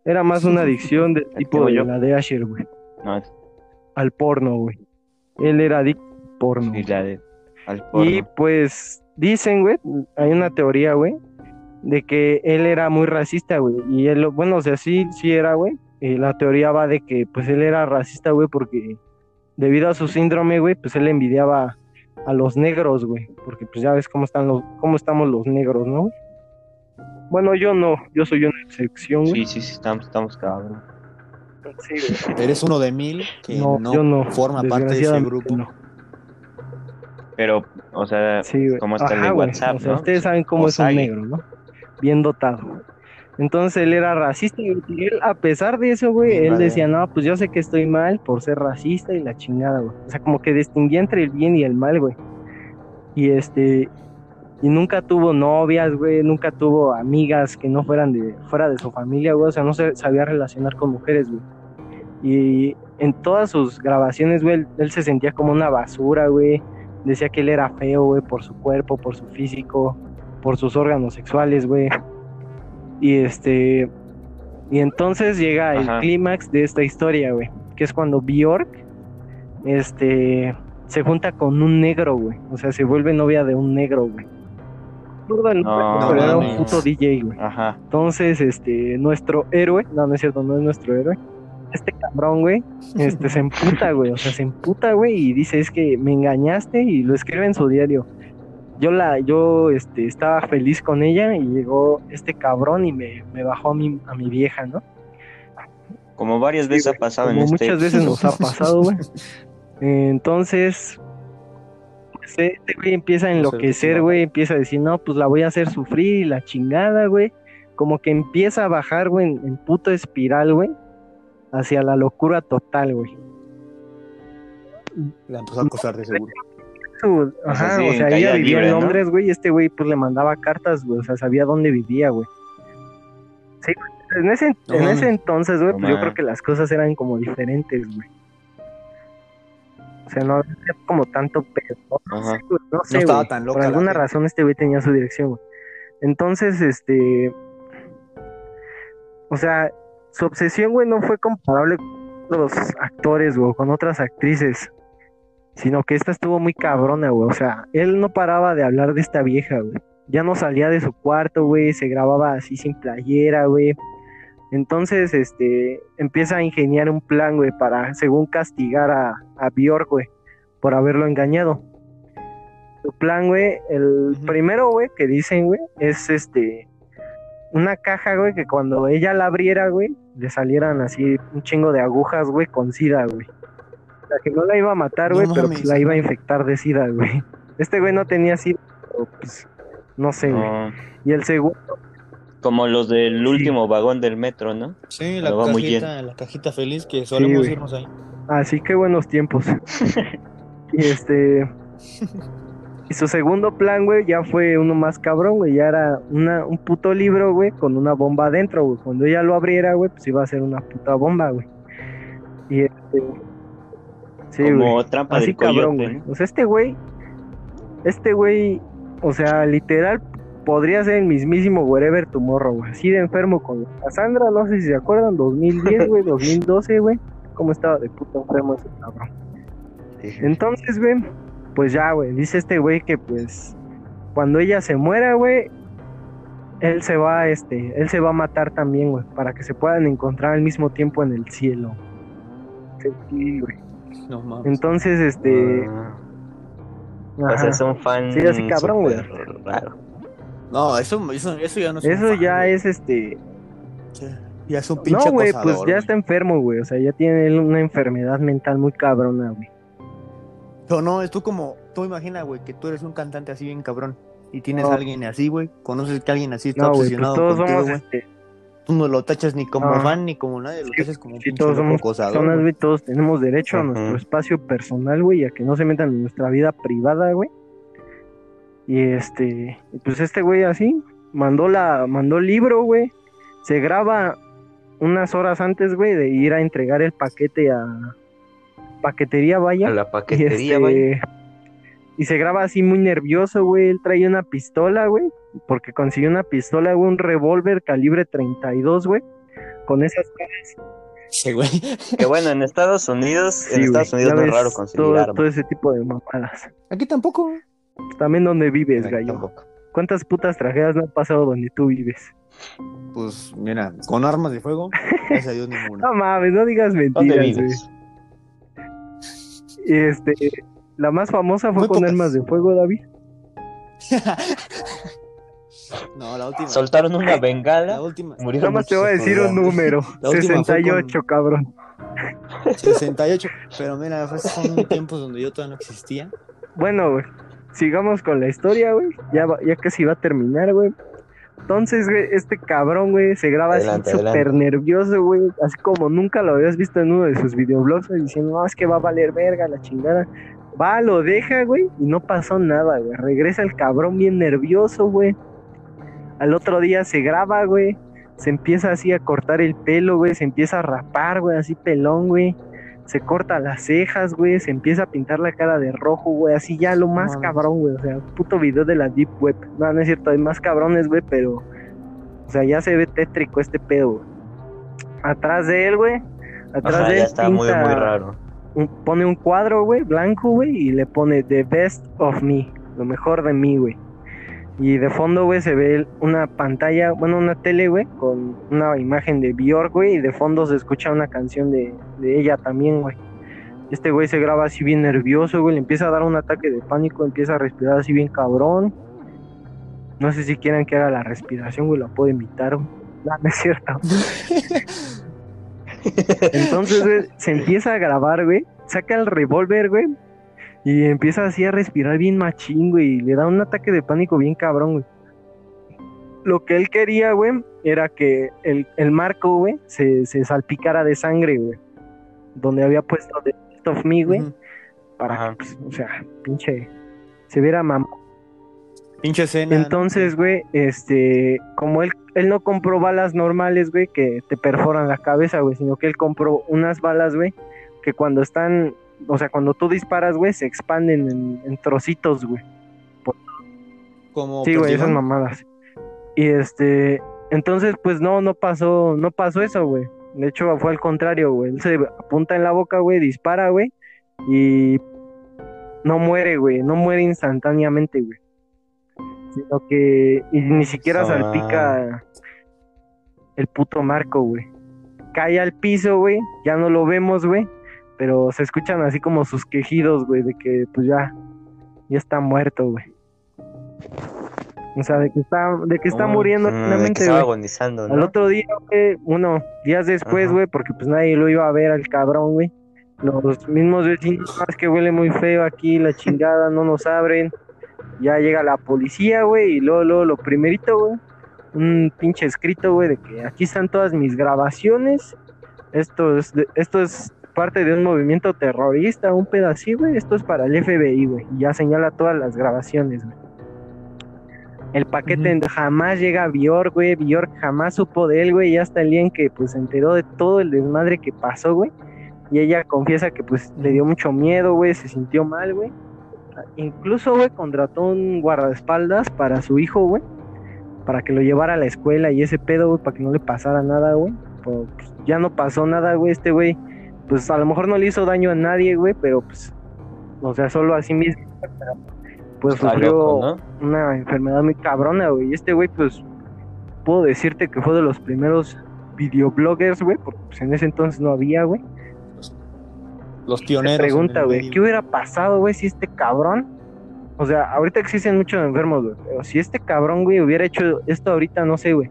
Era más una adicción del tipo de yo. la de Asher, güey, No, es- al porno, güey. Él era adicto al porno. sí, güey. la de al Y porno. pues dicen, güey, hay una teoría, güey, de que él era muy racista, güey. Y él, bueno, o sea, sí, sí era, güey. Y la teoría va de que, pues, él era racista, güey, porque debido a su síndrome, güey, pues él envidiaba a los negros, güey. Porque, pues, ya ves cómo están los, cómo estamos los negros, ¿no? Bueno, yo no, yo soy una excepción, güey. Sí, sí, sí, estamos, estamos cabrón. Sí. Eres uno de mil que No, no, yo no. forma parte de ese grupo. no. Pero, o sea, Sí. ¿Cómo está el de. WhatsApp, O sea, no? ustedes saben cómo es un negro, ¿no? Bien dotado. Entonces él era racista y él, a pesar de eso, güey, él vale. decía, no, pues yo sé que estoy mal por ser racista y la chingada, güey. O sea, como que distinguía entre el bien y el mal, güey. Y este, y nunca tuvo novias, güey, nunca tuvo amigas que no fueran de, fuera de su familia, güey. O sea, no se sabía relacionar con mujeres, güey. Y en todas sus grabaciones, güey, él, él se sentía como una basura, güey. Decía que él era feo, güey, por su cuerpo, por su físico, por sus órganos sexuales, güey. Y este. Y entonces llega el clímax de esta historia, güey. Que es cuando Bjork, este. Se junta con un negro, güey. O sea, se vuelve novia de un negro, güey. No pero era un puto DJ, güey. Ajá. Entonces, este, nuestro héroe, no, no es cierto, no es nuestro héroe. Este cabrón, güey, este, se emputa, güey, o sea, se emputa, güey, y dice, es que me engañaste y lo escribe en su diario. Yo la, yo, este, estaba feliz con ella y llegó este cabrón y me, me bajó a mi, a mi vieja, ¿no? Como varias veces ha pasado Como en este. muchas veces nos ha pasado, güey. Entonces, pues, este güey empieza a enloquecer, güey, empieza a decir, no, pues la voy a hacer sufrir y la chingada, güey. Como que empieza a bajar, güey, en, en puto espiral, güey, hacia la locura total, güey. La empezó a acosar de seguro. Ajá, sí, o sea, ella vivía libre, en. Londres, güey, y este güey, pues le mandaba cartas, güey, o sea, sabía dónde vivía, güey. Sí, en ese, No en ese entonces, güey, No pues yo creo que las cosas eran como diferentes, güey. O sea, no había como tanto pedo. No, sé, güey, no sé, estaba güey. tan loca Por alguna gente. razón este güey tenía su dirección, güey. Entonces, este... O sea, su obsesión, güey, no fue comparable con los actores, güey, con otras actrices. Sino que esta estuvo muy cabrona, güey. O sea, él no paraba de hablar de esta vieja, güey. Ya no salía de su cuarto, güey. Se grababa así sin playera, güey. Entonces, este, empieza a ingeniar un plan, güey, para, según castigar a, a Bjork, güey, por haberlo engañado. Su plan, güey, el primero, güey, que dicen, güey, es este, una caja, güey, que cuando ella la abriera, güey, le salieran así un chingo de agujas, güey, con sida, güey. O sea, que no la iba a matar, No güey, pero pues la iba a infectar de sida, güey. Este güey no tenía sida, pero pues, no sé, güey. No, Y el segundo, como los del Sí. último vagón del metro, ¿no? Sí, la muy cajita, la cajita feliz que solemos güey. irnos ahí. Así que buenos tiempos. y este. Y su segundo plan, güey, ya fue uno más cabrón, güey. Ya era una, un puto libro, güey, con una bomba adentro, güey. Cuando ella lo abriera, güey, pues iba a ser una puta bomba, güey. Y este. Sí, como güey. trampa Así del coyote. cabrón, güey. ¿no? O sea, este güey. Este güey. O sea, literal. Podría ser el mismísimo Wherever Tomorrow, güey. Así de enfermo con Cassandra, no sé si se acuerdan, 2010, güey, 2012, güey. Cómo estaba de puta enfermo ese cabrón. Entonces, güey, pues ya, güey, dice este güey que pues cuando ella se muera, güey, él se va, este, él se va a matar también, güey, para que se puedan encontrar al mismo tiempo en el cielo. Sí, güey. No mames. Entonces, este, Ah, o sea, es un fan. Sí, así cabrón, güey. raro. No, eso, eso, eso ya no es un eso fan, ya güey. es, este, Ya- Ya es un pinche no, güey, pues ya está enfermo, güey, o sea, ya tiene una enfermedad mental muy cabrona, güey. No, es tú como, tú imagina, güey, que tú eres un cantante así bien cabrón y tienes No. a alguien así, güey, conoces que alguien así está No, pues obsesionado todos contigo, somos, güey. este, tú no lo tachas ni como Ah. fan ni como nadie, lo tachas como un Sí, pinche todos somos acosador, personas, güey. todos tenemos derecho a Ujú. nuestro espacio personal, güey, y a que no se metan en nuestra vida privada, güey. Y este, pues este güey así, mandó la, mandó el libro, güey. Se graba unas horas antes, güey, de ir a entregar el paquete a paquetería, vaya. A la Y, paquetería, este, güey. y se graba así muy nervioso, güey. Él traía una pistola, güey. Porque consiguió una pistola, güey, un revólver calibre 32, güey. Con esas Sí, güey. Que bueno, en Estados Unidos, Sí, en güey, Estados Unidos no es raro conseguir todo, armas. todo ese tipo de mamadas. Aquí tampoco. También donde vives, gallo. tampoco. ¿Cuántas putas tragedias no han pasado donde tú vives? Pues mira, con armas de fuego, gracias a Dios ninguna. No mames, no digas ¿Dónde mentiras, güey. vives? Y Este, la más famosa fue Muy con pocas. armas de fuego, David. No, la última. Soltaron una La bengala, última. murieron Nada más te voy a decir un número. La última fue 68, cabrón. 68. Pero mira, fue- son tiempos donde yo todavía no existía. Bueno, güey. Sigamos con la historia, güey. Ya, va- ya casi va a terminar, güey. Entonces, güey, este cabrón, güey, se graba Adelante, así súper nervioso, güey. Así como nunca lo habías visto en uno de sus videoblogs, diciendo, no, es que va a valer verga la chingada. Va, lo deja, güey, y no pasó nada, güey. Regresa el cabrón bien nervioso, güey. Al otro día se graba, güey. Se empieza así a cortar el pelo, güey. Se empieza a rapar, güey, así pelón, güey. Se corta las cejas, güey. Se empieza a pintar la cara de rojo, güey. Así ya lo más Mames. cabrón, güey. O sea, puto video de la Deep Web. No, no es cierto, hay más cabrones, güey, pero. O sea, ya se ve tétrico este pedo, güey. Atrás de él, güey. Atrás de él ya está muy, muy raro. un- pone un cuadro, güey, blanco, güey, y le pone The Best of Me, lo mejor de mí, güey. Y de fondo, güey, se ve una pantalla, bueno, una tele, güey, con una imagen de Bjork, güey, y de fondo se escucha una canción de, de ella también, güey. Este güey se graba así bien nervioso, güey, le empieza a dar un ataque de pánico, empieza a respirar así bien cabrón. No sé si quieran que haga la respiración, güey, la puedo imitar, güey. No, no es cierto. Entonces, güey, se empieza a grabar, güey. Saca el revólver, güey. Y empieza así a respirar bien machín, güey. Y le da un ataque de pánico bien cabrón, güey. Lo que él quería, güey, era que el, el marco, güey, se, se salpicara de sangre, güey. Donde había puesto The Best of Me, güey. Para Ajá. que, pues, o sea, pinche, se viera mamá. Pinche escena. Entonces, güey, este, como él, él no compró balas normales, güey, que te perforan la cabeza, güey, sino que él compró unas balas, güey, que cuando están, o sea, cuando tú disparas, güey, se expanden en, en trocitos, güey. Como Sí, güey, esas mamadas. Y este, entonces, pues no, no pasó, no pasó eso, güey. De hecho, fue al contrario, güey. Él se apunta en la boca, güey, dispara, güey, y no muere, güey, no muere instantáneamente, güey. Sino que, y ni siquiera Ah. salpica el puto marco, güey. Cae al piso, güey, ya no lo vemos, güey, pero se escuchan así como sus quejidos, güey, de que, pues ya, ya está muerto, güey. O sea, de que está, de que está Oh, muriendo mm, que plenamente, estaba güey. agonizando, Al ¿no? otro día, güey, uno, días después, Ajá. güey, porque pues nadie lo iba a ver al cabrón, güey. Los mismos vecinos, "Ah, es que huele muy feo aquí, la chingada, no nos abren. Ya llega la policía, güey, y luego, luego lo primerito, güey, un pinche escrito, güey, de que aquí están todas mis grabaciones. Esto es, de- esto es parte de un movimiento terrorista, un pedacito, güey. Esto es para el FBI, güey. Y ya señala todas las grabaciones, güey. El paquete jamás llega a Bjork, güey. Bjork jamás supo de él, güey. Y hasta el día en que pues se enteró de todo el desmadre que pasó, güey. Y ella confiesa que pues le dio mucho miedo, güey. Se sintió mal, güey. Incluso, güey, contrató un guardaespaldas para su hijo, güey. Para que lo llevara a la escuela y ese pedo, güey, para que no le pasara nada, güey. Pues, ya no pasó nada, güey. Este güey, pues a lo mejor no le hizo daño a nadie, güey, pero pues, o sea, solo a sí mismo. pero, pues Está sufrió loco, ¿no? una enfermedad muy cabrona, güey. Y este güey, pues, puedo decirte que fue de los primeros videobloggers, güey, porque pues, en ese entonces no había, güey. Los pioneros. pregunta, güey. ¿qué hubiera pasado, güey, si este cabrón, o sea, ahorita existen muchos enfermos, güey, pero si este cabrón, güey, hubiera hecho esto ahorita, no sé, güey,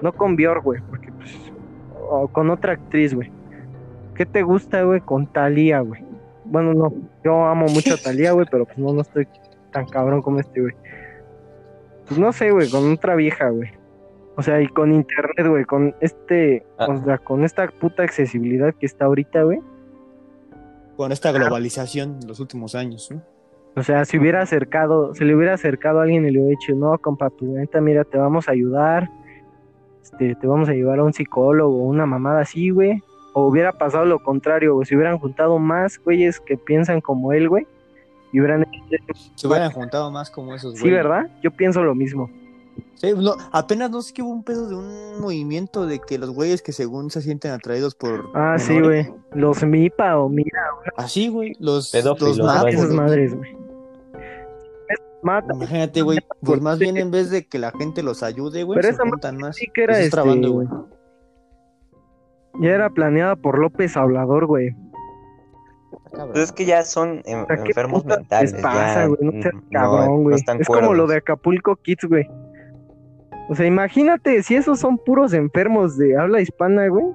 no con Bjork, güey, porque, pues, o con otra actriz, güey. ¿Qué te gusta, güey, con Talía, güey? Bueno, no, yo amo mucho a Talía, güey, pero pues no, no estoy tan cabrón como este, güey. Pues no sé, güey, con otra vieja, güey. O sea, y con internet, güey, con este, Ah. o sea, con esta puta accesibilidad que está ahorita, güey. Con esta globalización en los últimos años, ¿no? O sea, si hubiera acercado, se le hubiera acercado a alguien y le hubiera dicho, no, compa, pues neta, mira, te vamos a ayudar, este, te vamos a llevar a un psicólogo, una mamada así, güey. O hubiera pasado lo contrario, güey, si hubieran juntado más güeyes que piensan como él, güey, y hubieran Se hubieran juntado más como esos, Sí, güeyes. ¿verdad? Yo pienso lo mismo. Sí, no, apenas no sé que hubo un pedo de un movimiento de que los güeyes que según se sienten atraídos por. Ah, sí, güey. Los MIPA o MIRA, Así, güey. Los, Pedófilos, los mapos, esas güey. madres, güey. Mata. Imagínate, güey. Pues más bien en vez de que la gente los ayude, güey, Pero se esa juntan más. sí que era este, trabando, güey. Ya era planeada por López Hablador, güey. Pues es que ya son en- O sea, ¿qué enfermos mentales. les pasa, ya, güey? No seas cabrón, no güey. están es como lo de Acapulco Kids, güey. O sea, imagínate, si esos son puros enfermos de habla hispana, güey.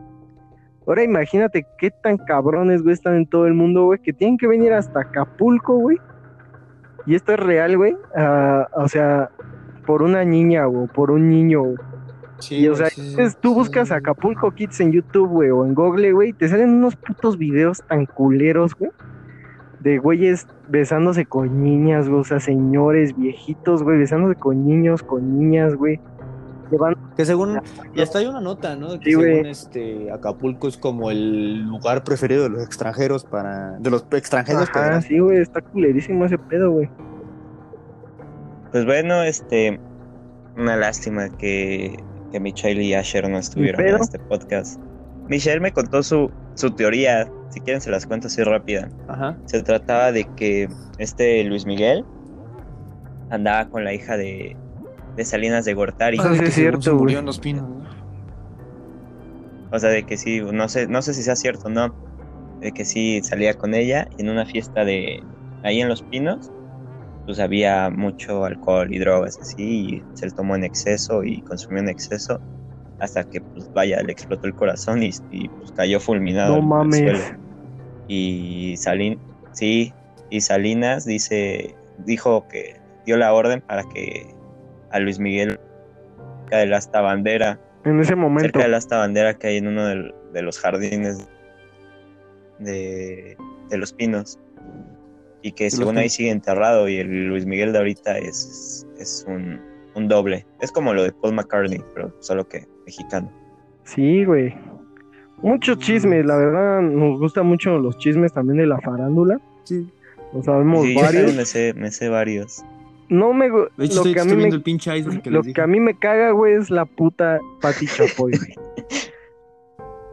Ahora imagínate qué tan cabrones, güey, están en todo el mundo, güey, que tienen que venir hasta Acapulco, güey. Y esto es real, güey. ah, o sea, por una niña, o por un niño, güey. Sí, Y o sea, sí, tú buscas sí. Acapulco Kids en YouTube, güey, o en Google, güey, y te salen unos putos videos tan culeros, güey, de güeyes besándose con niñas, güey, o sea, señores viejitos, güey, besándose con niños, con niñas, güey. Que van- Que según. Y hasta hay una nota, ¿no? Que güey. según este. Acapulco es como el lugar preferido de los extranjeros para. De los extranjeros Ajá, para. sí, güey, está culerísimo ese pedo, güey. Pues bueno, este, una lástima que, que Michelle y Asher no estuvieron en este podcast. Michelle me contó su, su teoría, si quieren se las cuento así rápida. Ajá. Se trataba de que este Luis Miguel andaba con la hija de, de Salinas de Gortari. Eso sí Que es cierto, se murió en los pinos, ¿no? O sea, de que sí, no sé, no sé si sea cierto o no, de que sí salía con ella en una fiesta de ahí en Los Pinos, pues había mucho alcohol y drogas así, y se le tomó en exceso y consumió en exceso, hasta que pues vaya, le explotó el corazón y, y, pues cayó fulminado. No mames. suelo. Y Salin, sí, y Salinas dice, dijo que dio la orden para que a Luis Miguel cerca de la asta bandera En ese momento. cerca de la asta bandera que hay en uno del- de, los jardines de, de los pinos y que según ahí sigue enterrado y el Luis Miguel de ahorita es, es un, un doble es como lo de Paul McCartney pero solo que mexicano Sí, güey. Muchos chismes, la verdad, nos gustan mucho los chismes también de la farándula. Sí. Lo sabemos Sí, yo varios. también me sé, me sé varios No me gu- De hecho, lo estoy, que a mí me el pinche iceberg que Lo que a mí me caga, güey, es la puta Pati Chapoy, güey.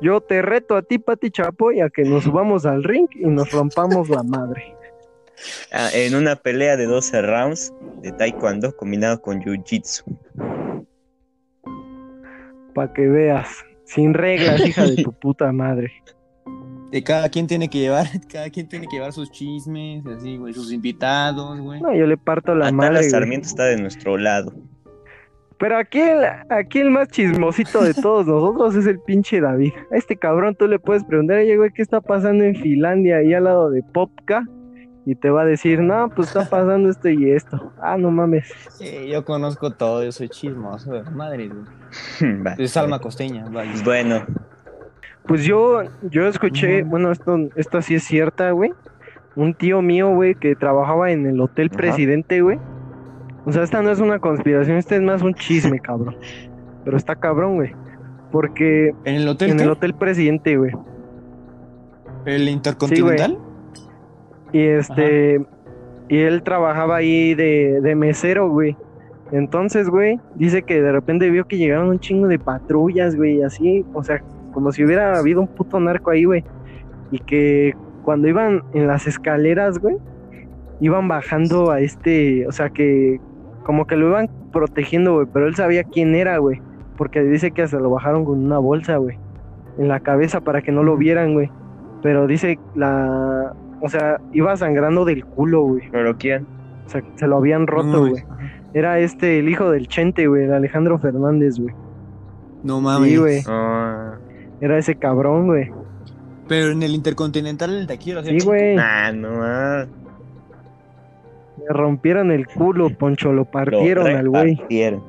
Yo te reto a ti, Pati Chapoy, a que nos subamos al ring y nos rompamos la madre. Ah, en una pelea de 12 rounds de taekwondo combinado con jiu-jitsu Para que veas. Sin reglas, hija de tu puta madre. De cada quien tiene que llevar, cada quien tiene que llevar sus chismes, así, güey, sus invitados, güey. No, yo le parto la Atala madre. güey. Sarmiento está de nuestro lado Pero aquí el, aquí el más chismosito de todos nosotros es el pinche David. A este cabrón tú le puedes preguntar, oye, güey, ¿qué está pasando en Finlandia ahí al lado de Popka? Y te va a decir, no, pues está pasando esto y esto. Ah, no mames. Sí, yo conozco todo, yo soy chismoso, de madre, güey. Va. Es alma costeña, vaya. Pues bueno Pues yo, yo escuché, bueno, esto, esto sí es cierta, güey. Un tío mío, güey, que trabajaba en el Hotel. Presidente, güey. O sea, esta no es una conspiración, este es más un chisme, cabrón. Pero está cabrón, güey. Porque ¿En el hotel? en qué? el Hotel Presidente, güey. ¿El Intercontinental? Y este, y él trabajaba ahí de, de mesero, güey. Entonces, güey, dice que de repente vio que llegaron un chingo de patrullas, güey, así, o sea, como si hubiera habido un puto narco ahí, güey. Y que cuando iban en las escaleras, güey, iban bajando a este, o sea, que como que lo iban protegiendo, güey, pero él sabía quién era, güey. Porque dice que hasta lo bajaron con una bolsa, güey, en la cabeza para que no lo vieran, güey. Pero dice la, o sea, iba sangrando del culo, güey. ¿Pero quién? O sea, se lo habían roto, No, güey. Era este, el hijo del Chente, güey, el Alejandro Fernández, güey. No mames. Sí, güey. Ah, Era ese cabrón, güey. Pero en el Intercontinental el taquero. Sí, güey. ah, no ah, Le rompieron el culo, Poncho, lo lo partieron al güey. repartieron.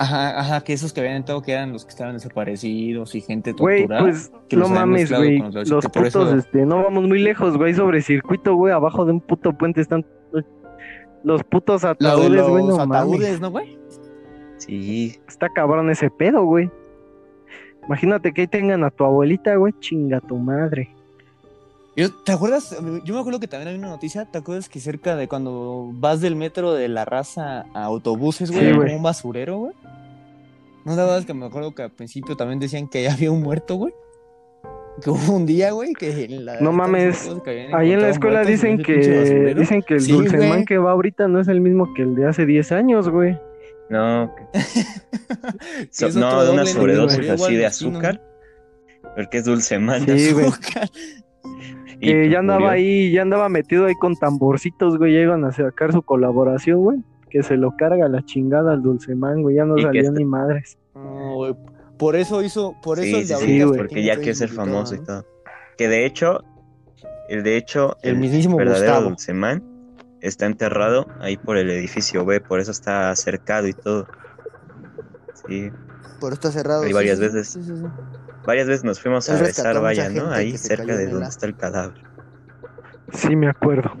Ajá, ajá, que esos que habían entrado que eran los que estaban desaparecidos y gente Güey, torturada. pues que no mames, güey. los putos, eso- este, no vamos muy lejos, güey, sobre circuito, güey, abajo de un puto puente están los putos ataúdes, güey, los no ataúdes. ¿no, güey? Sí, Está cabrón ese pedo, güey. Imagínate que ahí tengan a tu abuelita, güey, chinga tu madre. Yo- ¿Te acuerdas? Yo me acuerdo que también hay una noticia. ¿Te acuerdas que cerca de cuando vas del metro de la raza a autobuses, güey, Sí, como un basurero, güey? ¿No te acuerdas que me acuerdo que al principio también decían que ya había un muerto, güey? Que hubo un día, güey, que en la- No mames, que Ahí en la escuela muertos dicen que dicen que el Sí, dulceman güey. que va ahorita no es el mismo que el de hace 10 años, güey. no, so- es no, de una sobredosis así de azúcar, porque es dulce man. Sí, güey. Y, Que pues, ya andaba murió. ahí, ya andaba metido ahí con tamborcitos, güey, iban a sacar su colaboración, güey. Que se lo carga la chingada al dulceman, güey, ya no salió ni madres. Por eso hizo, por eso Sí, el de sí, güey. porque ya quiere ser famoso y todo. Que de hecho, el de hecho, El mismísimo verdadero Gustavo. Dulceman está enterrado ahí por el edificio B, por eso está cercado y todo. Sí, Pero está cerrado. Hay sí, varias sí, sí, veces. Varias veces nos fuimos Él a rescató besar, vaya, ¿no? Ahí cerca de donde está el cadáver. Sí, me acuerdo.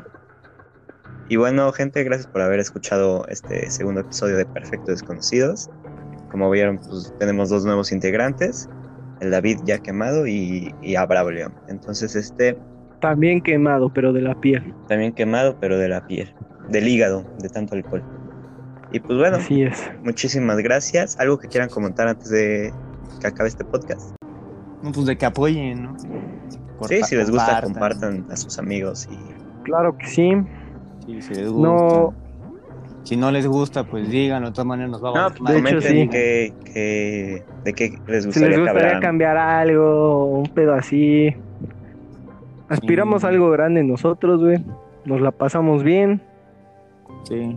Y bueno, gente, gracias por haber escuchado este segundo episodio de Perfecto Desconocidos. Como vieron, pues tenemos dos nuevos integrantes, el David ya quemado y, y a. Entonces, este También quemado, pero de la piel. también quemado, pero de la piel, del hígado, de tanto alcohol. Y pues bueno, Así es. muchísimas gracias. ¿Algo que quieran comentar antes de que acabe este podcast? No, pues de que apoyen, ¿no? sí, si les gusta, compartan. compartan a sus amigos y Claro que sí. Sí, si les gusta. No, Si no les gusta, pues díganlo. De todas maneras nos va a No, pues, madre. de hecho, comenten sí. que, que- de qué les si gustaría, les que gustaría cambiar algo, un pedo así. Aspiramos Sí. a algo grande nosotros, güey. Nos la pasamos bien. Sí.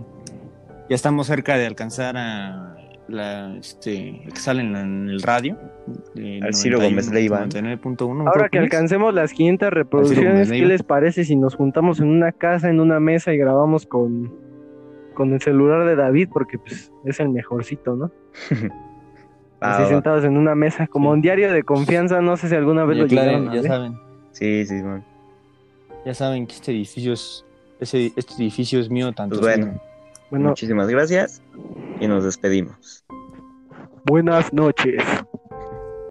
Ya estamos cerca de alcanzar a la este que sale en, la- en el radio. Al Ciro Gómez Leiva. 99.1. Ahora que alcancemos las 500 Gómez reproducciones, ¿qué les parece si nos juntamos en una casa, en una mesa y grabamos con, con el celular de David? Porque pues, es el mejorcito, ¿no? Así va. sentados en una mesa, como Sí. un diario de confianza, no sé si alguna vez Ya, lo claro, llegaron a ya saben. Sí, sí, bueno. Ya saben que este edificio es ese, este edificio es mío tanto. Pues bueno. Bueno, Muchísimas gracias y nos despedimos. buenas noches.